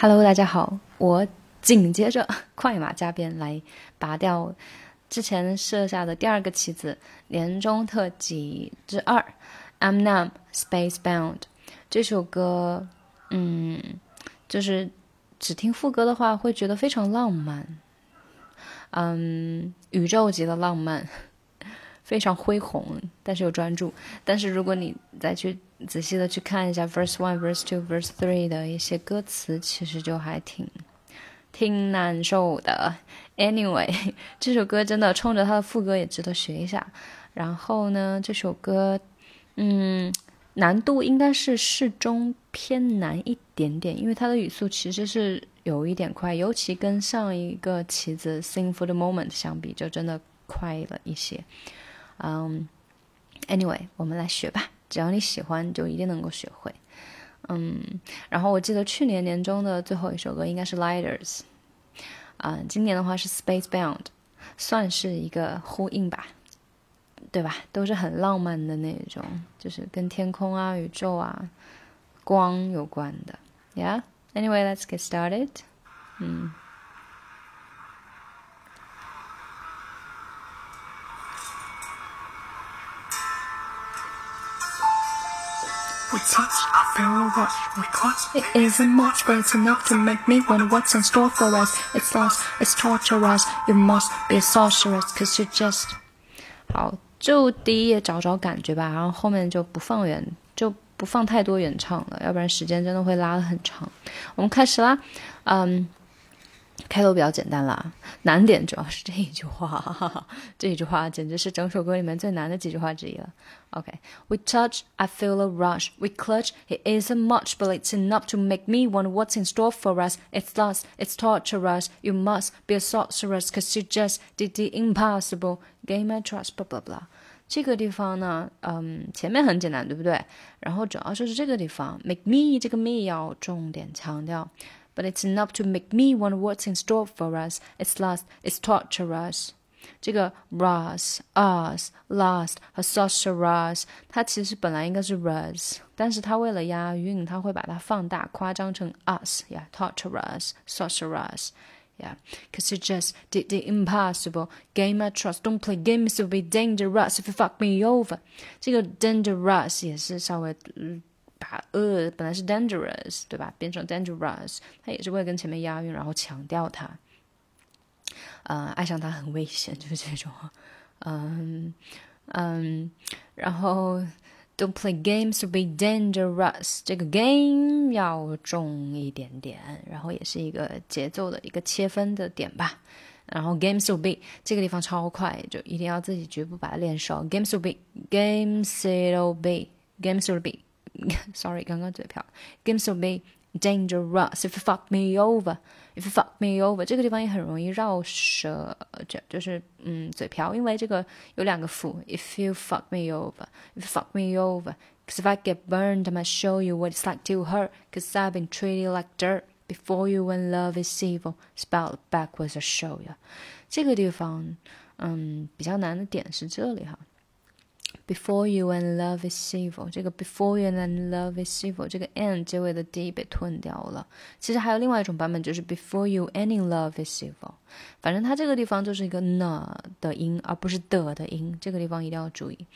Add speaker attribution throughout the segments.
Speaker 1: Hello，大家好，我紧接着 快马加鞭来拔掉之前设下的第二个棋子，年终特辑之二。I'm numb, spacebound。这首歌，嗯，就是只听副歌的话，会觉得非常浪漫，嗯，宇宙级的浪漫，非常恢宏，但是又专注。但是如果你再去仔细的去看一下 verse one、verse two、verse three 的一些歌词，其实就还挺挺难受的。Anyway，这首歌真的冲着它的副歌也值得学一下。然后呢，这首歌，嗯，难度应该是适中偏难一点点，因为它的语速其实是有一点快，尤其跟上一个棋子 Sing for the Moment 相比，就真的快了一些。嗯，Anyway，我们来学吧。只要你喜欢，就一定能够学会。嗯，然后我记得去年年中的最后一首歌应该是《Lighters》，啊，今年的话是《Spacebound》，算是一个呼应吧，对吧？都是很浪漫的那种，就是跟天空啊、宇宙啊、光有关的。Yeah，Anyway，let's get started。嗯。touch, I feel a rush. We clutch. It isn't much, but it's enough to make me wonder what's in store for us. It's lost, it's torture us. You must be a sorceress, cause you just. 好，就第一页找找感觉吧，然后后面就不放原，就不放太多原唱了，要不然时间真的会拉得很长。我们开始啦，嗯。 开头比较简单啦，难点主要是这一句话，这一句话简直是整首歌里面最难的几句话之一了。OK，We touch, I feel a rush. We clutch, it isn't much, but it's enough to make me wonder what's in store for us. It's lust, it's torturous. You must be a sorceress, cause you just did the impossible. Gain my trust, blah blah blah. 这个地方呢，嗯，前面很简单，对不对？然后主要就是这个地方，make me 这个 me 要重点强调。 but it's enough to make me wonder what's in store for us. It's lust, it's torture us. 这个 us、us、lust 和 sorcerers，它其实本来应该是 us，但是它为了押韵，它会把它放大，夸张成 us 呀、yeah,，torturers、sorcerers。Yeah, cause you just did the impossible. Game my trust. Don't play games. It'll be dangerous if you fuck me over. 这个 dangerous 也是稍微 把呃本来是 dangerous 对吧，变成 dangerous，它也是为了跟前面押韵，然后强调它，呃，爱上他很危险，就是这种，嗯嗯，然后 don't play games to be dangerous，这个 game 要重一点点，然后也是一个节奏的一个切分的点吧，然后 games to be 这个地方超快，就一定要自己局部把它练熟，games to be，games to be，games to be。Sorry，刚刚嘴瓢。Games will be dangerous if you fuck me over. If you fuck me over，这个地方也很容易绕舌，这就是嗯嘴瓢，因为这个有两个辅。If you fuck me over, if you fuck me over. Cause if I get burned, I might show you what it's like to hurt. Cause I've been treated like dirt before you when love is evil. Spelled backwards, I show you. 这个地方，嗯，比较难的点是这里哈。 Before you and love is evil，这个 before you and love is evil，这个 and 结尾的 d 被吞掉了。其实还有另外一种版本，就是 before you and in love is evil。反正它这个地方就是一个 n 的音，而不是的的音，这个地方一定要注意。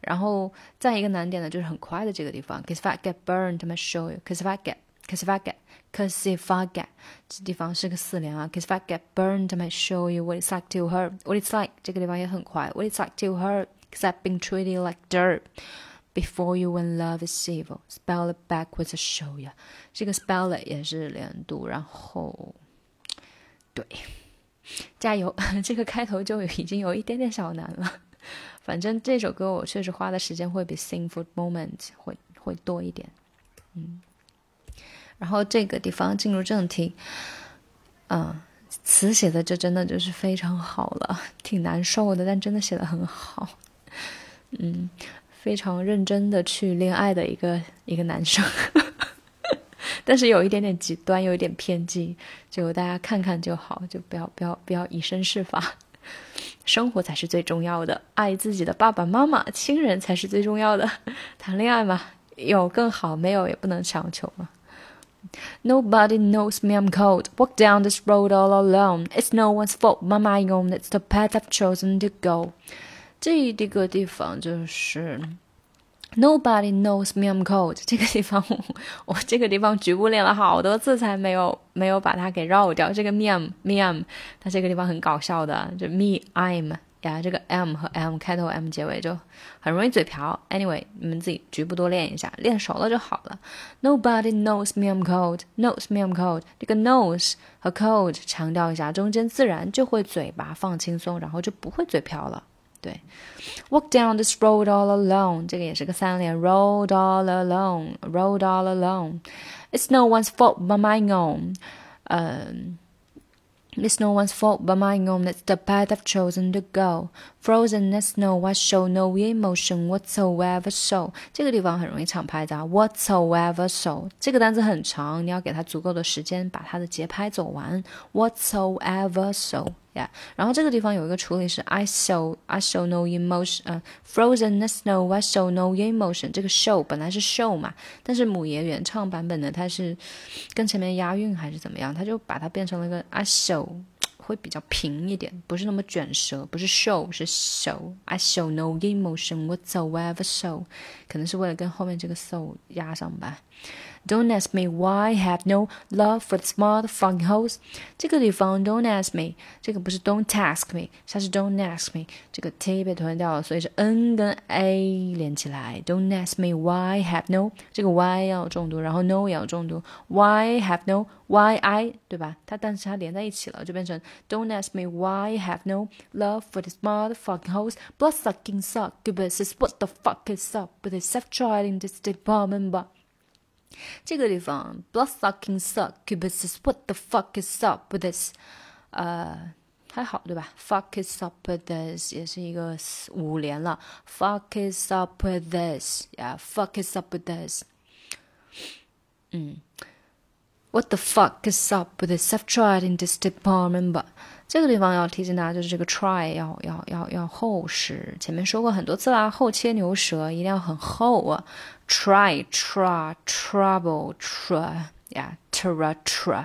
Speaker 1: 然后再一个难点呢，就是很快的这个地方，cause if I get burned, I'm show you. Cause if I get, cause if I get, cause if I get，这地方是个四连啊。Cause if I get burned, I'm show you what it's like to hurt. What it's like，这个地方也很快。What it's like to hurt。 Cause I've been treated like dirt before you when love is evil. Spell it backwards show ya. 这个 spell it 也是连读，然后对，加油！这个开头就已经有一点点小难了。反正这首歌我确实花的时间会比《"Sing for Moment》会会多一点。嗯，然后这个地方进入正题，嗯。词写的就真的就是非常好了，挺难受的，但真的写的很好。嗯，非常认真的去恋爱的一个一个男生，但是有一点点极端，有一点偏激，就大家看看就好，就不要不要不要以身试法，生活才是最重要的，爱自己的爸爸妈妈、亲人才是最重要的。谈恋爱嘛，有更好，没有也不能强求嘛。Nobody knows me, I'm cold. Walk down this road all alone. It's no one's fault but my own. It's the path I've chosen to go. 这这个地方就是 Nobody knows me, I'm cold。这个地方 我这个地方局部练了好多次才没有没有把它给绕掉。这个 me, me, I'm，它这个地方很搞笑的，就 me, I'm。呀，这个 m 和 m 开头，m 结尾就很容易嘴瓢。Anyway，你们自己局部多练一下，练熟了就好了。Nobody knows me I'm cold. Knows me I'm cold. 这个 knows 和 cold 强调一下，中间自然就会嘴巴放轻松，然后就不会嘴瓢了。对，Walk down this road all alone，这个也是个三连，road all alone，road all alone。It's no one's fault but my own。嗯。It's no one's fault but my own. It's the path I've chosen to go. Frozen as snow, I show no emotion whatsoever. So 这个地方很容易抢拍子啊。Whatsoever so 这个单词很长，你要给它足够的时间把它的节拍走完。Whatsoever so。 然后这个地方有一个处理是 I show I show no emotion，呃，Frozenness no，I show no emotion。这个 show 本来是 show 嘛，但是母爷原唱版本的它是跟前面押韵还是怎么样，它就把它变成了一个 I show，会比较平一点，不是那么卷舌，不是 show 是 show。I show no emotion whatsoever so，可能是为了跟后面这个 so 压上吧。Don't ask me why I have no love for the smart fucking hoes。这个地方 Don't ask me，这个不是 Don't ask me，它是 Don't ask me。这个 t 被吞掉了，所以是 n 跟 a 连起来。Don't ask me why I have no，这个 y 要重读，然后 no 也要重读。Why have no why I 对吧？它但是它连在一起了，就变成 Don't ask me why I have no love for the smart fucking hoes。Blood sucking succubus what the fuck is up with this? I've tried in this department, but 这个地方，bloodsucking succubus，what the fuck is up with this？呃，还好对吧？fuck is up with this 也是一个五连了，fuck is up with this，yeah，fuck is up with this。嗯 ，what the fuck is up with this？I've tried in this department，but 这个地方要提醒大家，就是这个 try 要要要要厚实。前面说过很多次啦，后切牛舌一定要很厚啊。try try trouble try 呀，tra tra，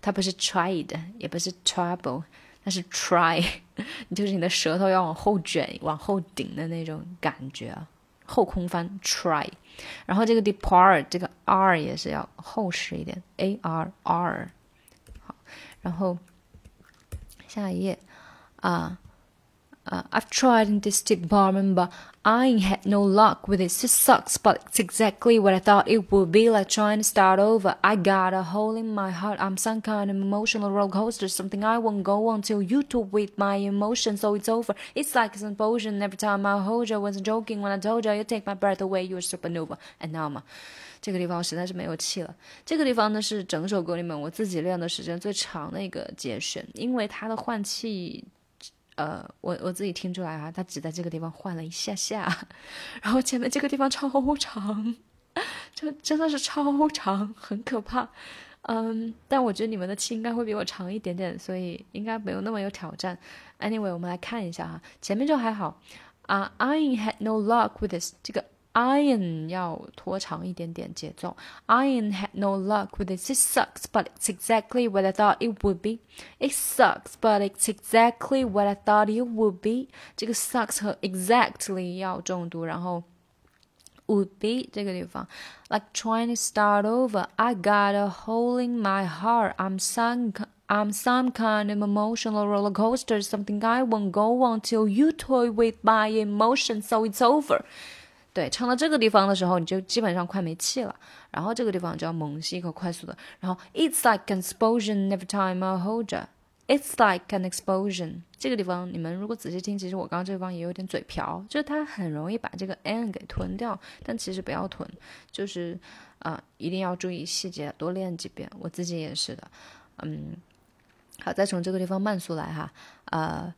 Speaker 1: 它不是 tried，也不是 trouble，它是 try，就是你的舌头要往后卷、往后顶的那种感觉， 后空翻 try。然后这个 depart 这个 r 也是要厚实一点，a r r。好，然后。下一页啊。Uh, I've tried in this department, but I ain't had no luck with it. It sucks, but it's exactly what I thought it would be like trying to start over. I got a hole in my heart. I'm some kind of emotional roller coaster, something I won't go on till you talk with my emotions, so it's over. It's like an explosion every time I hold you. I wasn't joking when I told you you take my breath away. You're a supernova, and now I'm. 这个地方我实在是没有气了。这个地方呢是整首歌里面我自己练的时间最长的一个节选，因为它的换气， 呃，我我自己听出来啊，他只在这个地方换了一下下，然后前面这个地方超长，就真的是超长，很可怕。嗯，但我觉得你们的气应该会比我长一点点，所以应该没有那么有挑战。Anyway，我们来看一下哈，前面就还好啊。I had no luck with this，这个。Iron 要拖长一点点节奏。Iron had no luck with it. It sucks, but it's exactly what I thought it would be. It sucks, but it's exactly what I thought it would be. 这个 sucks 和 exactly 要重读，然后 would be 这个地方，like trying to start over. I got a hole in my heart. I'm sunk. I'm some kind of emotional roller coaster, something I won't go on till you toy with my emotions, so it's over. 对，唱到这个地方的时候，你就基本上快没气了。然后这个地方就要猛吸一口，快速的。然后 It's like an explosion every time I hold you. It's like an explosion。这个地方你们如果仔细听，其实我刚刚这地方也有点嘴瓢，就是它很容易把这个 n 给吞掉。但其实不要吞，就是啊，一定要注意细节，多练几遍。我自己也是的。嗯，好，再从这个地方慢速来哈，呃。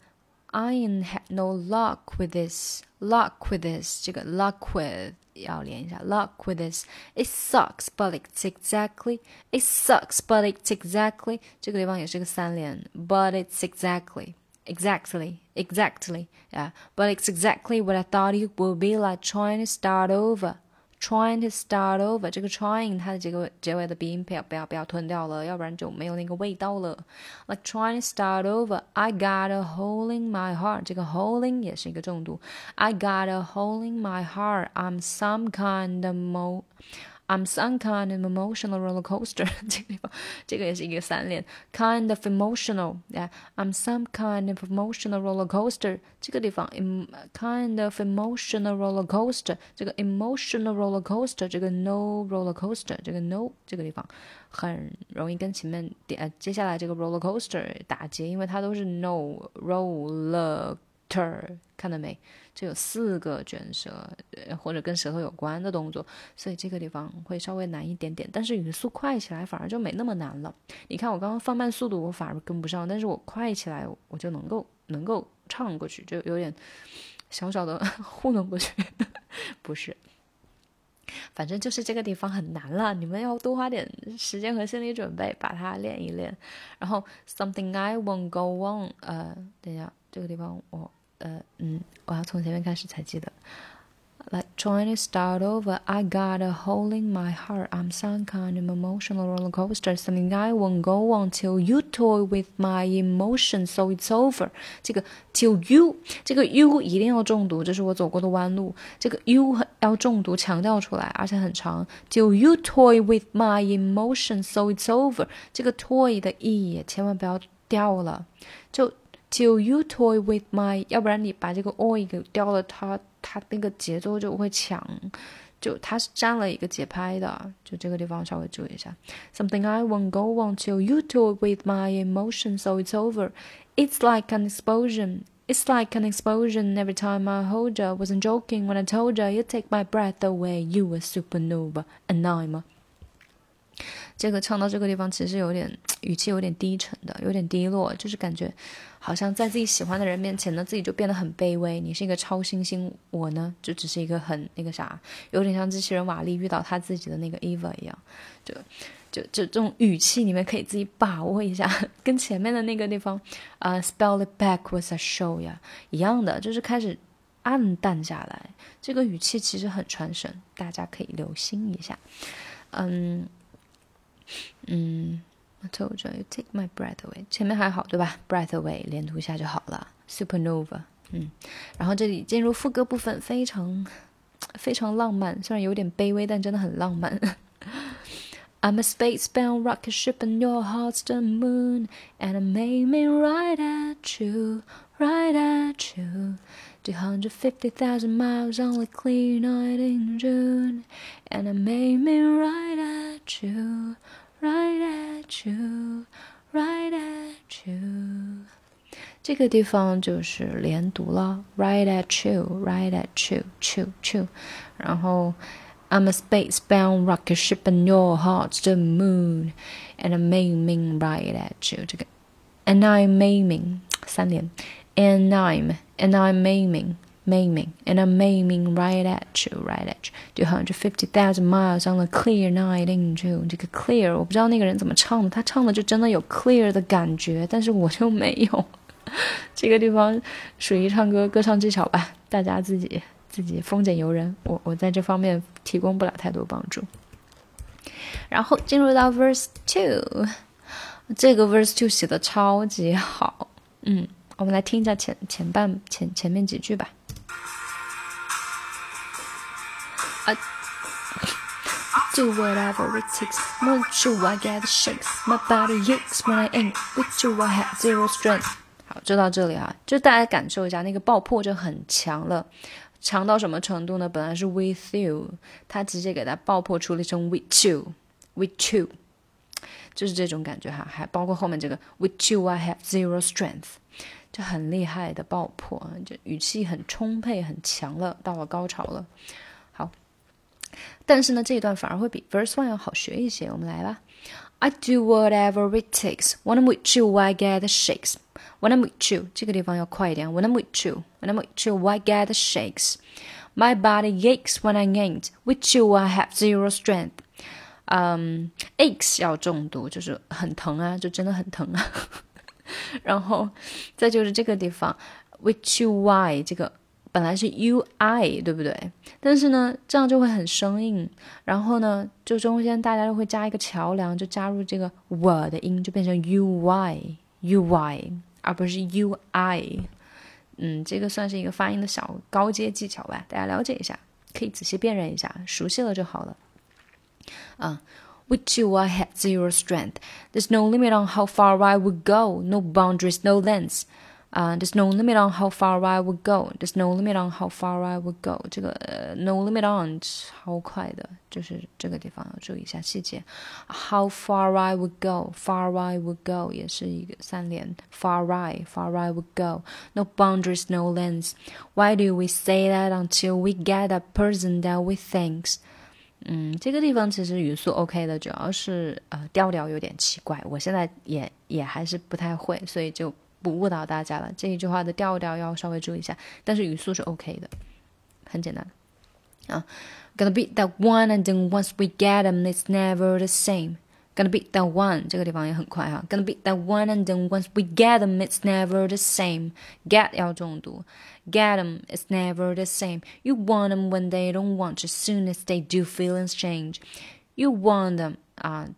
Speaker 1: I had no luck with this. Luck with this. 这个 luck with 要连一下 luck with this. It sucks, but it's exactly. It sucks, but it's exactly. 这个地方也是个三连 but it's exactly. Exactly, exactly, yeah. But it's exactly what I thought it would be like trying to start over. trying to start over，这个 trying 它的结尾结尾的鼻音不要不要不要吞掉了，要不然就没有那个味道了。Like trying to start over，I got a hole in my heart，这个 hole in 也是一个重读。I got a hole in my heart，I'm some kind of mo。 I'm some kind of emotional roller coaster，这个地方，这个也是一个三连，kind of emotional，啊，I'm some kind of emotional roller coaster，这个地方，kind of emotional roller coaster，这个 emotional roller coaster，这个 no roller coaster，这个 no 这个地方很容易跟前面点接下来这个 roller coaster 打结，因为它都是 no roller。 Ter 看到没？这有四个卷舌，或者跟舌头有关的动作，所以这个地方会稍微难一点点。但是语速快起来反而就没那么难了。你看我刚刚放慢速度，我反而跟不上，但是我快起来，我就能够能够唱过去，就有点小小的 糊弄过去。不是，反正就是这个地方很难了，你们要多花点时间和心理准备，把它练一练。然后 something I won't go on，呃，等一下，这个地方我。呃嗯，我要从前面开始才记得。Like trying to start over, I got a hole in my heart. I'm some kind of emotional roller coaster. Something I won't go on till you toy with my emotions, so it's over. 这个 till you 这个 you 一定要重读，这是我走过的弯路。这个 you 要重读，强调出来，而且很长。Till you toy with my emotions, so it's over. 这个 toy 的 e 千万不要掉了，就。 Till you toy with my，要不然你把这个 oi 给掉了，它它那个节奏就会抢，就它是占了一个节拍的，就这个地方稍微注意一下。Something I won't go on till you toy with my emotions, so it's over. It's like an explosion. It's like an explosion every time I hold her. Wasn't joking when I told her you take my breath away. You a supernova, and I'm a 这个唱到这个地方，其实有点语气有点低沉的，有点低落，就是感觉好像在自己喜欢的人面前呢，自己就变得很卑微。你是一个超新星，我呢就只是一个很那个啥，有点像机器人瓦力遇到他自己的那个 Eva 一样，就就就这种语气，你们可以自己把握一下，跟前面的那个地方啊，spell it back was a show 呀一样的，就是开始暗淡下来。这个语气其实很传神，大家可以留心一下，嗯。嗯，I told you you take my breath away，前面还好对吧？breath away 连读一下就好了。Supernova，嗯，然后这里进入副歌部分，非常非常浪漫，虽然有点卑微，但真的很浪漫。I'm a spacebound rocket ship and your heart's the moon, and I'm aiming right at you, right at you. 250,000 miles on a clear night in June, and I'm aiming right at you. Right at you, right at you，这个地方就是连读了。Right at you, right at you, chu chu。然后，I'm a space-bound rocket ship and your heart's the moon, and I'm aiming right at you。这个，and I'm aiming 三连，and I'm and I'm aiming。 Maiming, and I'm maiming right at you, right at you. just fifty thousand miles on a clear night in June. 这个 clear 我不知道那个人怎么唱的，他唱的就真的有 clear 的感觉，但是我就没有。这个地方属于唱歌歌唱技巧吧，大家自己自己丰俭由人，我我在这方面提供不了太多帮助。然后进入到 verse two，这个 verse two 写的超级好，嗯，我们来听一下前前半前前面几句吧。I do whatever it takes. With you, I get shakes. My body aches when I ain't with you. I have zero strength. 好，就到这里啊，就大家感受一下，那个爆破就很强了，强到什么程度呢？本来是 with you，他直接给它爆破出了成 with you，with you，就是这种感觉哈，还包括后面这个 with you I have zero strength，就很厉害的爆破，就语气很充沛、很强了，到了高潮了。但是呢，这一段反而会比 verse one 要好学一些。我们来吧。I do whatever it takes. When I'm with you, I get the shakes. When I'm with you，这个地方要快一点。When I'm with you, when I'm with you, I get the shakes. My body aches when I ain't with you. I have zero strength. 嗯、um,，aches 要重读，就是很疼啊，就真的很疼啊。然后再就是这个地方，with you why 这个 本来是 u i 对不对？但是呢，这样就会很生硬。然后呢，就中间大家就会加一个桥梁，就加入这个 w 的音，就变成 u y u y，而不是 u i。嗯，这个算是一个发音的小高阶技巧吧，大家了解一下，可以仔细辨认一下，熟悉了就好了。啊，With you I had zero strength. There's no limit on how far I would go, no boundaries, no lengths. 啊、uh,，There's no limit on how far I would go. There's no limit on how far I would go. 这个、呃、no limit on 超快的，就是这个地方要注意一下细节。How far I would go, far I would go 也是一个三连。Far I, far I would go. No boundaries, no lengths. Why do we say that until we get a person that we think? 嗯，这个地方其实语速 OK 的，主要是呃调调有点奇怪，我现在也也还是不太会，所以就。 不误导大家了，这一句话的调调要稍微注意一下，但是语速是 OK 的，很简单啊。Gonna beat that one, and then once we get them, it's never the same. Gonna beat that one，这个地方也很快哈。Gonna beat that one, and then once we get them, it's never the same. Get 要重读，get them, it's never the same. You want them when they don't want you. Soon as they do, feelings change. You want them 啊。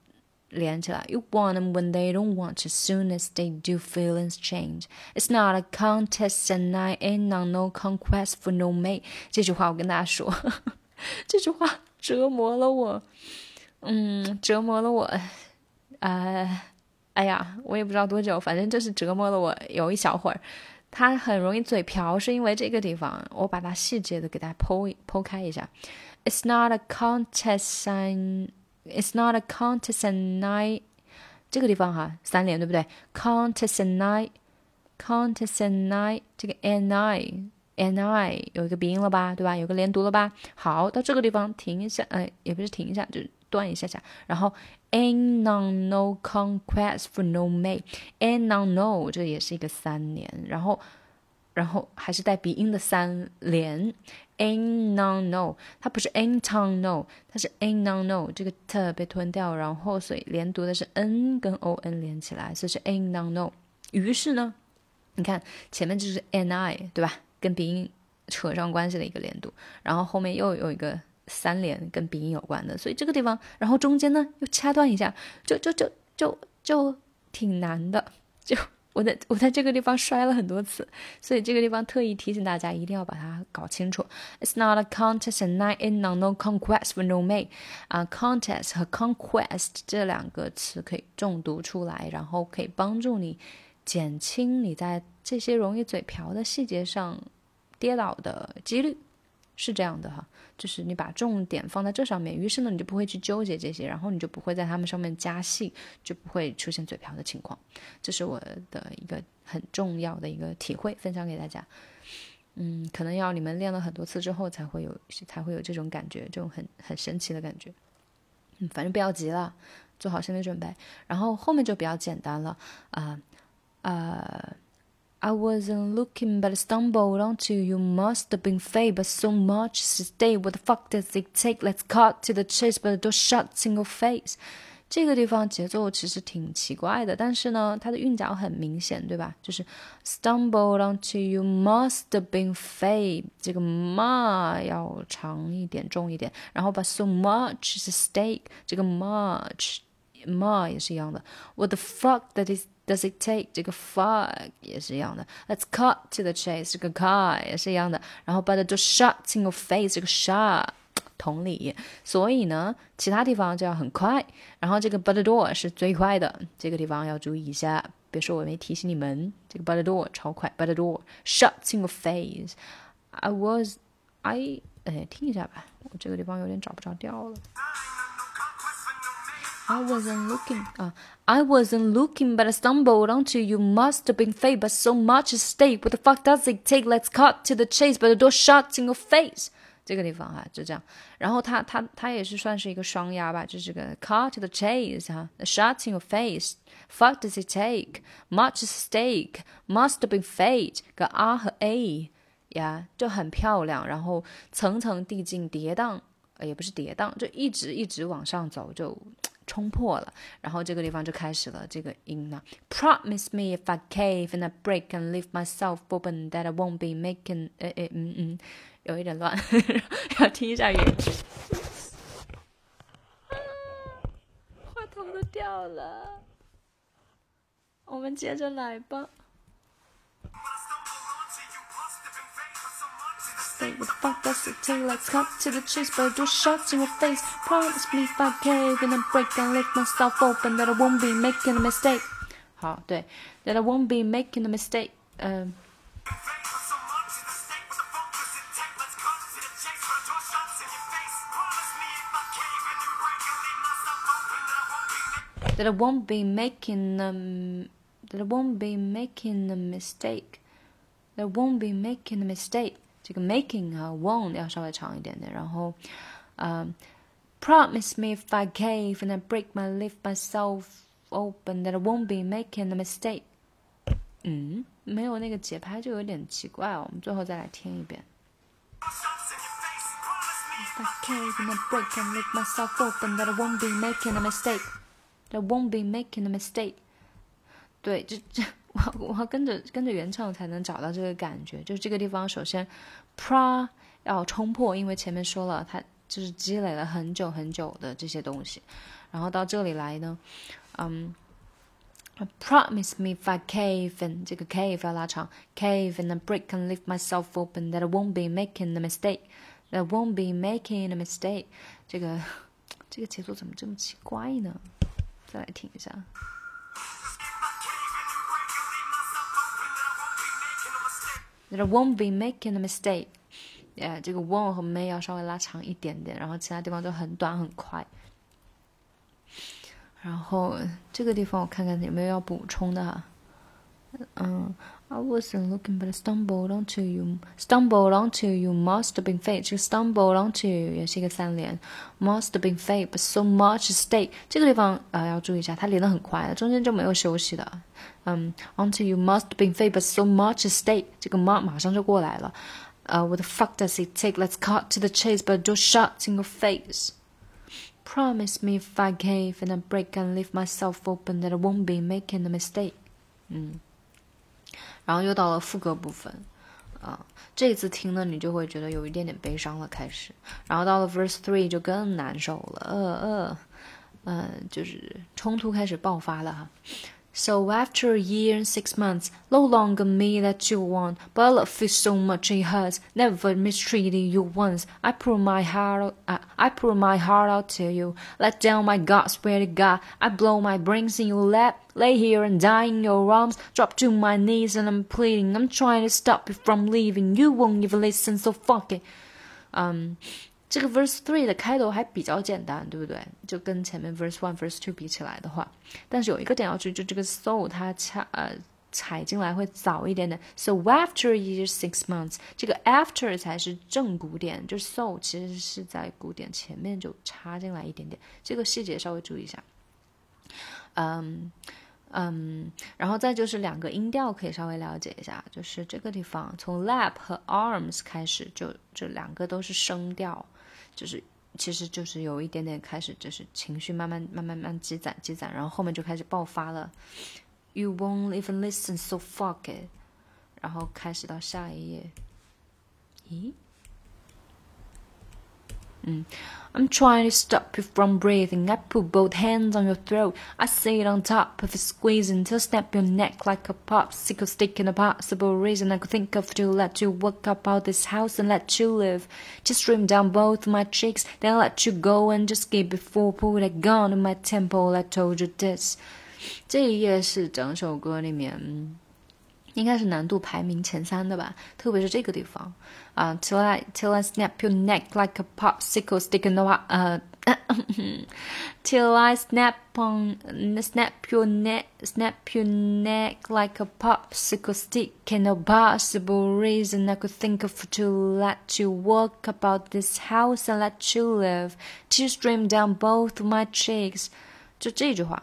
Speaker 1: 连起来。You want them when they don't want you. Soon as they do, feelings change. It's not a contest, and I ain't on no conquest for no mate. 这句话我跟大家说，这句话折磨了我，嗯，折磨了我，呃，哎呀，我也不知道多久，反正就是折磨了我有一小会儿。他很容易嘴瓢，是因为这个地方，我把它细节的给大家剖剖开一下。It's not a contest, and It's not a contest and night，这个地方哈三连对不对？Contest and night，contest and night，这个 and i and i 有一个鼻音了吧，对吧？有个连读了吧？好，到这个地方停一下，呃，也不是停一下，就是断一下下。然后 ain't none no conquest for no mate，ain't none no 这也是一个三连，然后然后还是带鼻音的三连。ain't none no，它不是 ain't tongue no，它是 ain't none no，这个 t 被吞掉，然后所以连读的是 n 跟 o n 连起来，所以是 ain't none no。于是呢，你看前面就是 n i 对吧？跟鼻音扯上关系的一个连读，然后后面又有一个三连跟鼻音有关的，所以这个地方，然后中间呢又掐断一下，就就就就就挺难的，就。我在我在这个地方摔了很多次，所以这个地方特意提醒大家一定要把它搞清楚。It's not a contest and night in no no conquest for no mate。啊，contest 和 conquest 这两个词可以重读出来，然后可以帮助你减轻你在这些容易嘴瓢的细节上跌倒的几率。是这样的哈，就是你把重点放在这上面，于是呢，你就不会去纠结这些，然后你就不会在他们上面加戏，就不会出现嘴瓢的情况。这是我的一个很重要的一个体会，分享给大家。嗯，可能要你们练了很多次之后，才会有才会有这种感觉，这种很很神奇的感觉。嗯，反正不要急了，做好心理准备，然后后面就比较简单了啊啊。I wasn't looking, but stumbled onto you. Must have been fate, but so much to stay. What the fuck does it take? Let's cut to the chase, but the door shuts in your face. 这个地方节奏其实挺奇怪的，但是呢，它的韵脚很明显，对吧？就是 stumbled onto you must have been fate，这个 ma 要长一点，重一点，然后把 so much 是 stake，这个 much ma 也是一样的。What the fuck that is Does it take 这个 fuck 也是一样的，Let's cut to the chase 这个 cut 也是一样的，然后 but the shut in your face 这个 shut 同理，所以呢，其他地方就要很快，然后这个 but the door 是最快的，这个地方要注意一下，别说我没提醒你们，这个 but the door 超快，but the door shut in your face。I was I 哎，听一下吧，我这个地方有点找不着调了。 I wasn't looking. Uh, I wasn't looking, but I stumbled onto you. Must have been fate, but so much at stake. What the fuck does it take? Let's cut to the chase, but the door shuts in your face. 这个地方哈、啊，就这样。然后它它它也是算是一个双押吧，就是这个 cut to the chase 哈，shut in your face。Fuck does it take? Much at stake. Must have been fate. 个 R 和 A 呀，就很漂亮。然后层层递进，跌宕，呃，也不是跌宕，就一直一直往上走，就 冲破了，然后这个地方就开始了这个音呢。Promise me if I cave and I break and leave myself open that I won't be making，诶诶嗯嗯，有一点乱，要听一下原句。话筒都掉了，我们接着来吧。What the fuck does it take? Let's cut to the chase, but do shots in your face. Promise me if I cave and I break and leave myself open that I won't be making a mistake. 好，对，that I won't be making a mistake. 嗯、that I won't be making a that I won't be making a mistake. That I won't be making a mistake. 这个 making 和 won't 要稍微长一点点，然后，嗯、um,，promise me if I cave and I break my leave myself open that I won't be making a mistake。嗯，没有那个节拍就有点奇怪哦，我们最后再来听一遍。If I cave and I break and leave myself open that I won't be making a mistake. That I won't be making a mistake. 对，这这。 我我要跟着跟着原唱才能找到这个感觉，就是这个地方首先，pra 要冲破，因为前面说了，它就是积累了很久很久的这些东西，然后到这里来呢，嗯，promise me if I cave and 这个 cave 要拉长，cave and break and leave myself open that I won't be making the mistake，that won't be making the mistake，这个这个节奏怎么这么奇怪呢？再来听一下。That won't be making a mistake。呃，这个 won't 和 may 要稍微拉长一点点，然后其他地方都很短很快。然后这个地方我看看有没有要补充的哈。嗯 ，I wasn't looking, but I stumbled onto you. Stumbled onto you must have been fate. 这个 stumbled onto you 也是一个三连，must have been fate, but so much stake。这个地方呃要注意一下，它连的很快，中间就没有休息的。嗯，onto you must have been fate, but so much stake。这个 must 马上就过来了。呃，What the fuck does it take? Let's cut to the chase, but do shots in your face. Promise me if I cave and I break and leave myself open that I won't be making a mistake. 嗯。 然后又到了副歌部分，啊，这次听呢，你就会觉得有一点点悲伤了，开始。然后到了 verse three 就更难受了，呃呃，嗯，就是冲突开始爆发了哈。So after a year and six months, no longer me that you want, but I love you so much it hurts. Never mistreated you once. I pour my heart, uh, I pour my heart out to you. Let down my guard, swear to God, I blow my brains in your lap. Lay here and die in your arms. Drop to my knees and I'm pleading. I'm trying to stop you from leaving. You won't even listen, so fuck it. Um. 这个 verse three 的开头还比较简单，对不对？就跟前面 verse one、verse two 比起来的话，但是有一个点要注意，就这个 so 它恰呃踩进来会早一点点。So after year six months，这个 after 才是正鼓点，就是 so 其实是在鼓点前面就插进来一点点，这个细节稍微注意一下。嗯嗯，然后再就是两个音调可以稍微了解一下，就是这个地方从 lap 和 arms 开始，就这两个都是声调。就是，其实就是有一点点开始，就是情绪慢慢、慢慢、慢积攒、积攒，然后后面就开始爆发了。You won't even listen, so fuck it。然后开始到下一页。咦 ？Mm. I'm trying to stop you from breathing. I put both hands on your throat. I sit on top of you, squeezing to snap your neck like a popsicle stick. In a possible reason I could think of to let you walk up out this house and let you live. Just stream down both my cheeks, then let you go and just skip before put a gun in my temple. I told you this. 这一页是整首歌里面 应该是难度排名前三的吧，特别是这个地方啊，till I till I snap your neck like a popsicle stick 的话，呃，till I snap on snap your neck snap your neck like a popsicle stick and no possible reason I could think of to let you walk about this house and let you live, tears stream down both my cheeks，就这句话。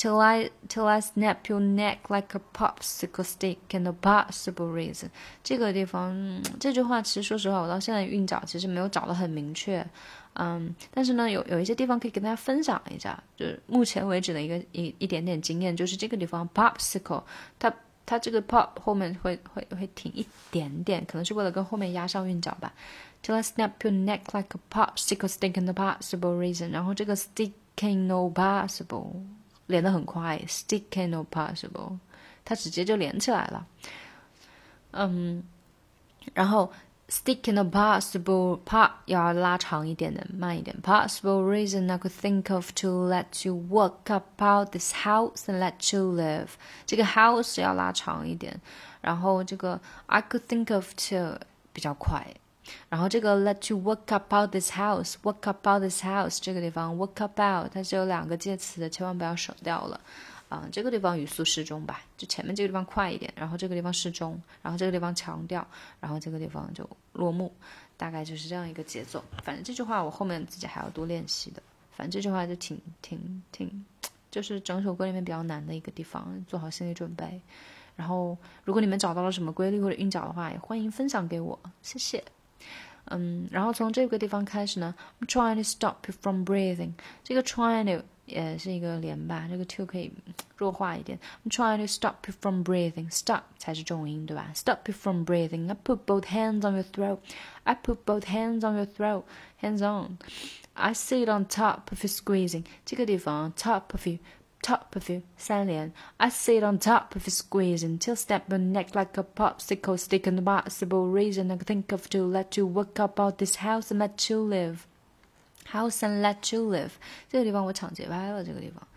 Speaker 1: Till I till I snap your neck like a popsicle stick and a possible reason。这个地方、这句话其实说实话，我到现在韵脚其实没有找得很明确。嗯，但是呢，有有一些地方可以跟大家分享一下，就是目前为止的一个一一点点经验，就是这个地方 popsicle，它它这个 pop 后面会会会停一点点，可能是为了跟后面压上韵脚吧。Till I snap your neck like a popsicle stick and a possible reason，然后这个 stick ain't no possible 连得很快，stick ain't no possible，它直接就连起来了。嗯，然后。Stick in a possible part 要拉长一点的，慢一点。Possible reason I could think of to let you work up out this house and let you live。这个 house 要拉长一点，然后这个 I could think of to 比较快， 然后这个 let you walk up out this house，walk up out this house 这个地方 walk up out 它是有两个介词的，千万不要省掉了。啊，这个地方语速适中吧，就前面这个地方快一点，然后这个地方适中，然后这个地方强调，然后这个地方就落幕，大概就是这样一个节奏。反正这句话我后面自己还要多练习的。反正这句话就挺挺挺，就是整首歌里面比较难的一个地方，做好心理准备。然后如果你们找到了什么规律或者韵脚的话，也欢迎分享给我，谢谢。嗯，然后从这个地方开始呢，I'm trying to stop you from breathing，这个 trying to。也是一个连吧，这个 to 可以弱化一点。I'm trying to stop you from breathing. Stop 才是重音，对吧？Stop you from breathing. I put both hands on your throat. I put both hands on your throat. Hands on. I sit on top of you squeezing. 这个地方 top of you. Top of you 三连，I sit on top of you squeezing till snap your neck like a popsicle stick and the possible reason I could think of to let you work up out this house and let you live. House and let you live，这个地方我抢节拍了，这个地方，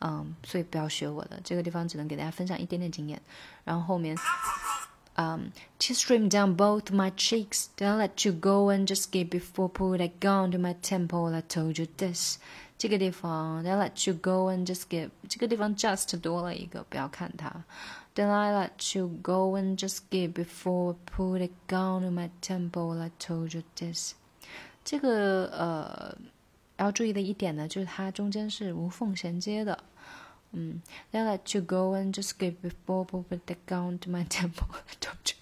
Speaker 1: 嗯，所以不要学我的，这个地方只能给大家分享一点点经验。然后后面，嗯，tears stream down both my cheeks, then I let you go and just skip before put a gun to my temple. I told you this， 这个地方，then I let you go and just skip，这个地方 just 多了一个，不要看它。Then I let you go and just skip before put a gun to my temple. I told you this。这个呃，要注意的一点呢，就是它中间是无缝衔接的。嗯，Then let you go and just skip before put the gun to my temple. Don't you this？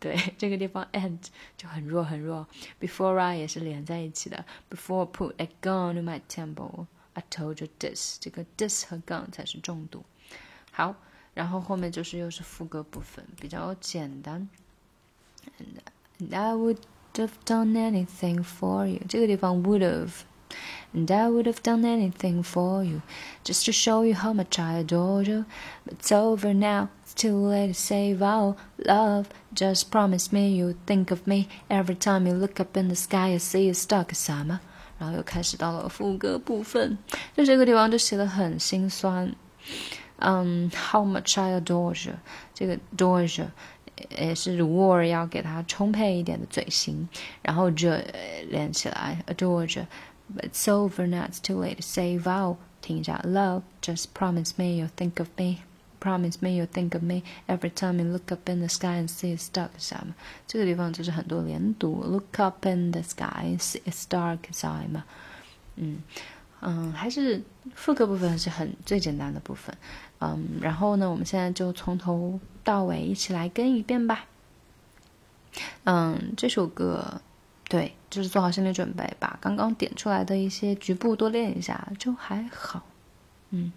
Speaker 1: 对，这个地方 and 就很弱很弱。Before I 也是连在一起的。Before put a gun to my temple, I told you this。这个 this 和 gun 才是重读。好，然后后面就是又是副歌部分，比较简单。And I would have done anything for you. 这个地方 would have. And I would have done anything for you, just to show you how much I adore you. But it's over now, it's too late to save our love. Just promise me you'll think of me every time you look up in the sky and see a star, summer. 然后又开始到了副歌部分，就这个地方就写的很心酸。嗯、um,，How much I adore you，这个 adore you 也是 war 要给它充沛一点的嘴型，然后这连起来 adore 着 ，but it's over now, it's too late to say vow，听一下 love, just promise me you'll think of me。Promise me you'll think of me every time you look up in the sky and see a star 下嘛，这个地方就是很多连读，look up in the sky and see a star 下嘛，嗯嗯，还是副歌部分是很最简单的部分，嗯，然后呢，我们现在就从头。到尾一起来跟一遍吧。嗯，这首歌， 对，就是做好心理准备，把刚刚点出来的一些局部多练一下，就还好。嗯，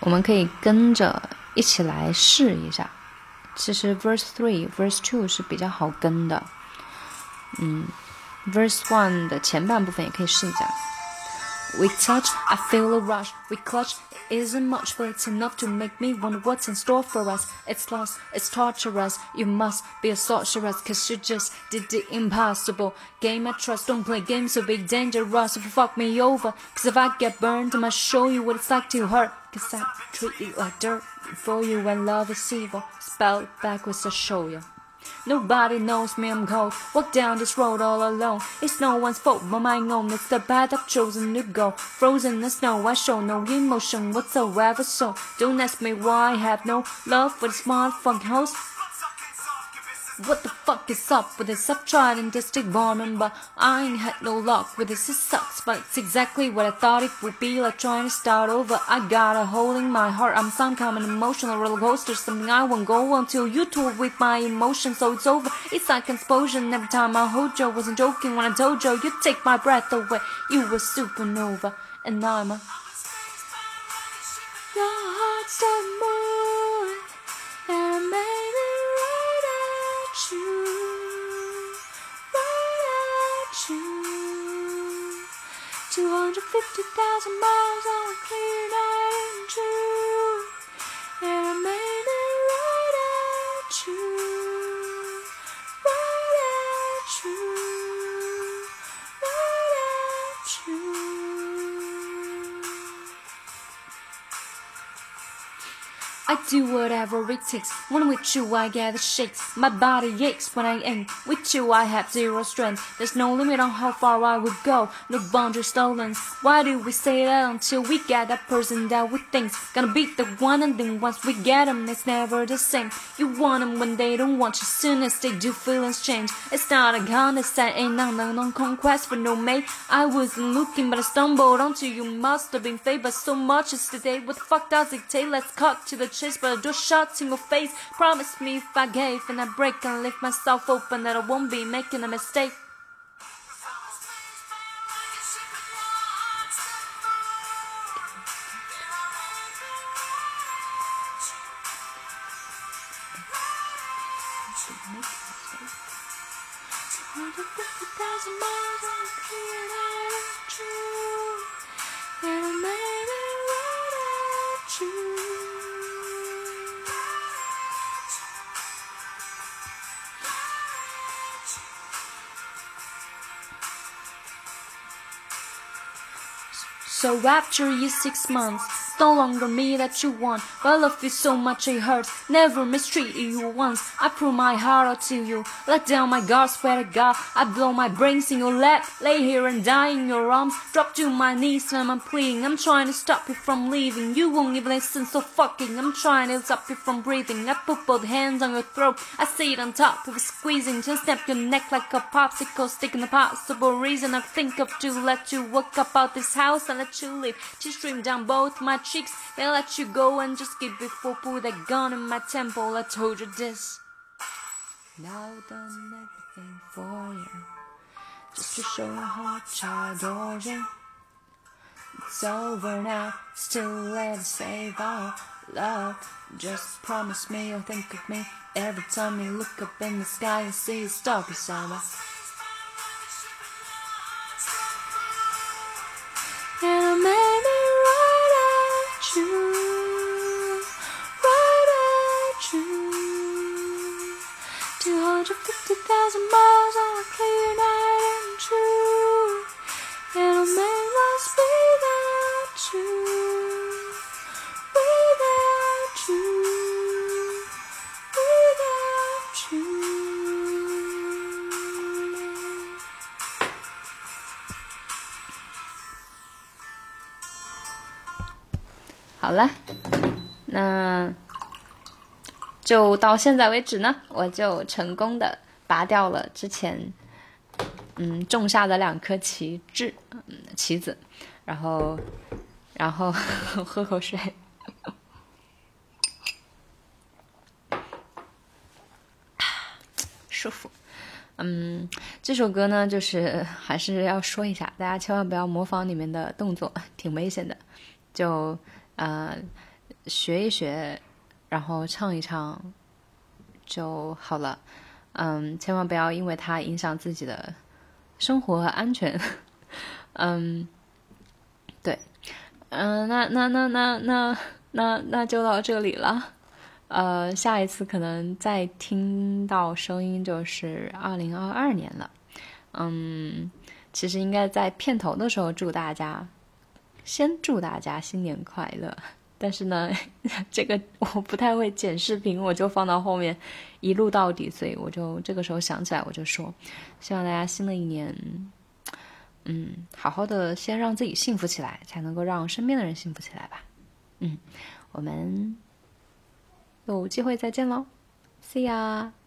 Speaker 1: 我们可以跟着一起来试一下。其实 verse three、verse two 是比较好跟的。嗯，verse one 的前半部分也可以试一下。We touch, I feel a rush. We clutch, isn't much, but it's enough to make me wonder what's in store for us. It's lost, it's torturous. You must be a sorceress, cause you just did the impossible. Game I trust, don't play games so be dangerous if you fuck me over. Cause if I get burned, I must show you what it's like to hurt. Cause I treat you like dirt. For you, when love is evil. Spell backwards, I show you. Nobody knows me, I'm cold. Walk down this road all alone. It's no one's fault but my own. It's the path I've chosen to go. Frozen in snow, I show no emotion whatsoever. So don't ask me why I have no love for this motherfucking host. What the fuck is up with this? I've tried and just warming, but I ain't had no luck with this. It sucks, but it's exactly what I thought it would be like trying to start over. I got a hole in my heart. I'm some kind of emotional roller coaster, something I won't go until you tour with my emotions. So it's over. It's like an explosion every time I hold you. Wasn't joking when I told you you take my breath away. You were supernova, and I'm a. Your heart's the moon, and maybe 250,000 miles on a clear night in June. Do whatever it takes. When with you, I get the shakes. My body aches when I aim. With you, I have zero strength. There's no limit on how far I would go. No boundary stolen. Why do we say that until we get that person that we think's gonna be the one? And then once we get them, it's never the same. You want them when they don't want you. Soon as they do, feelings change. It's not a contest. I ain't on no conquest for no mate. I wasn't looking, but I stumbled onto you. Must have been but so much is today. What the fuck does it take? Let's cut to the chase, but I do shots in your face. Promise me if I gave and I break and lift myself open that I won't be making a mistake. And I made it right So after you six months, no longer me that you want. But I love you so much it hurts. Never mistreat you once. I pour my heart out to you. Let down my guard, swear to God. I blow my brains in your lap. Lay here and die in your arms. Drop to my knees and I'm pleading. I'm trying to stop you from leaving. You won't even listen, so fucking. I'm trying to stop you from breathing. I put both hands on your throat. I sit on top of squeezing. Just snap your neck like a popsicle stick in the possible reason I think of to let you walk up out this house and let you leave. Tears stream down both my cheeks. Then let you go and just get before put that gun in my temple. I told you this. Now I've done everything for you. Just to show how much I adore you. It's over now, still let's save our love. Just promise me you'll think of me every time you look up in the sky and see a star beside us. 就到现在为止呢，我就成功的拔掉了之前嗯种下的两颗旗帜，嗯旗子，然后然后喝口水，舒服。嗯，这首歌呢，就是还是要说一下，大家千万不要模仿里面的动作，挺危险的。就呃学一学，然后唱一唱就好了。嗯，千万不要因为它影响自己的生活和安全。嗯，对，嗯，那那那那那那那就到这里了。呃，下一次可能再听到声音就是二零二二年了。嗯，其实应该在片头的时候祝大家，先祝大家新年快乐。但是呢，这个我不太会剪视频，我就放到后面一录到底，所以我就这个时候想起来我就说，希望大家新的一年，嗯，好好的先让自己幸福起来，才能够让身边的人幸福起来吧。嗯，我们有机会再见喽，See ya。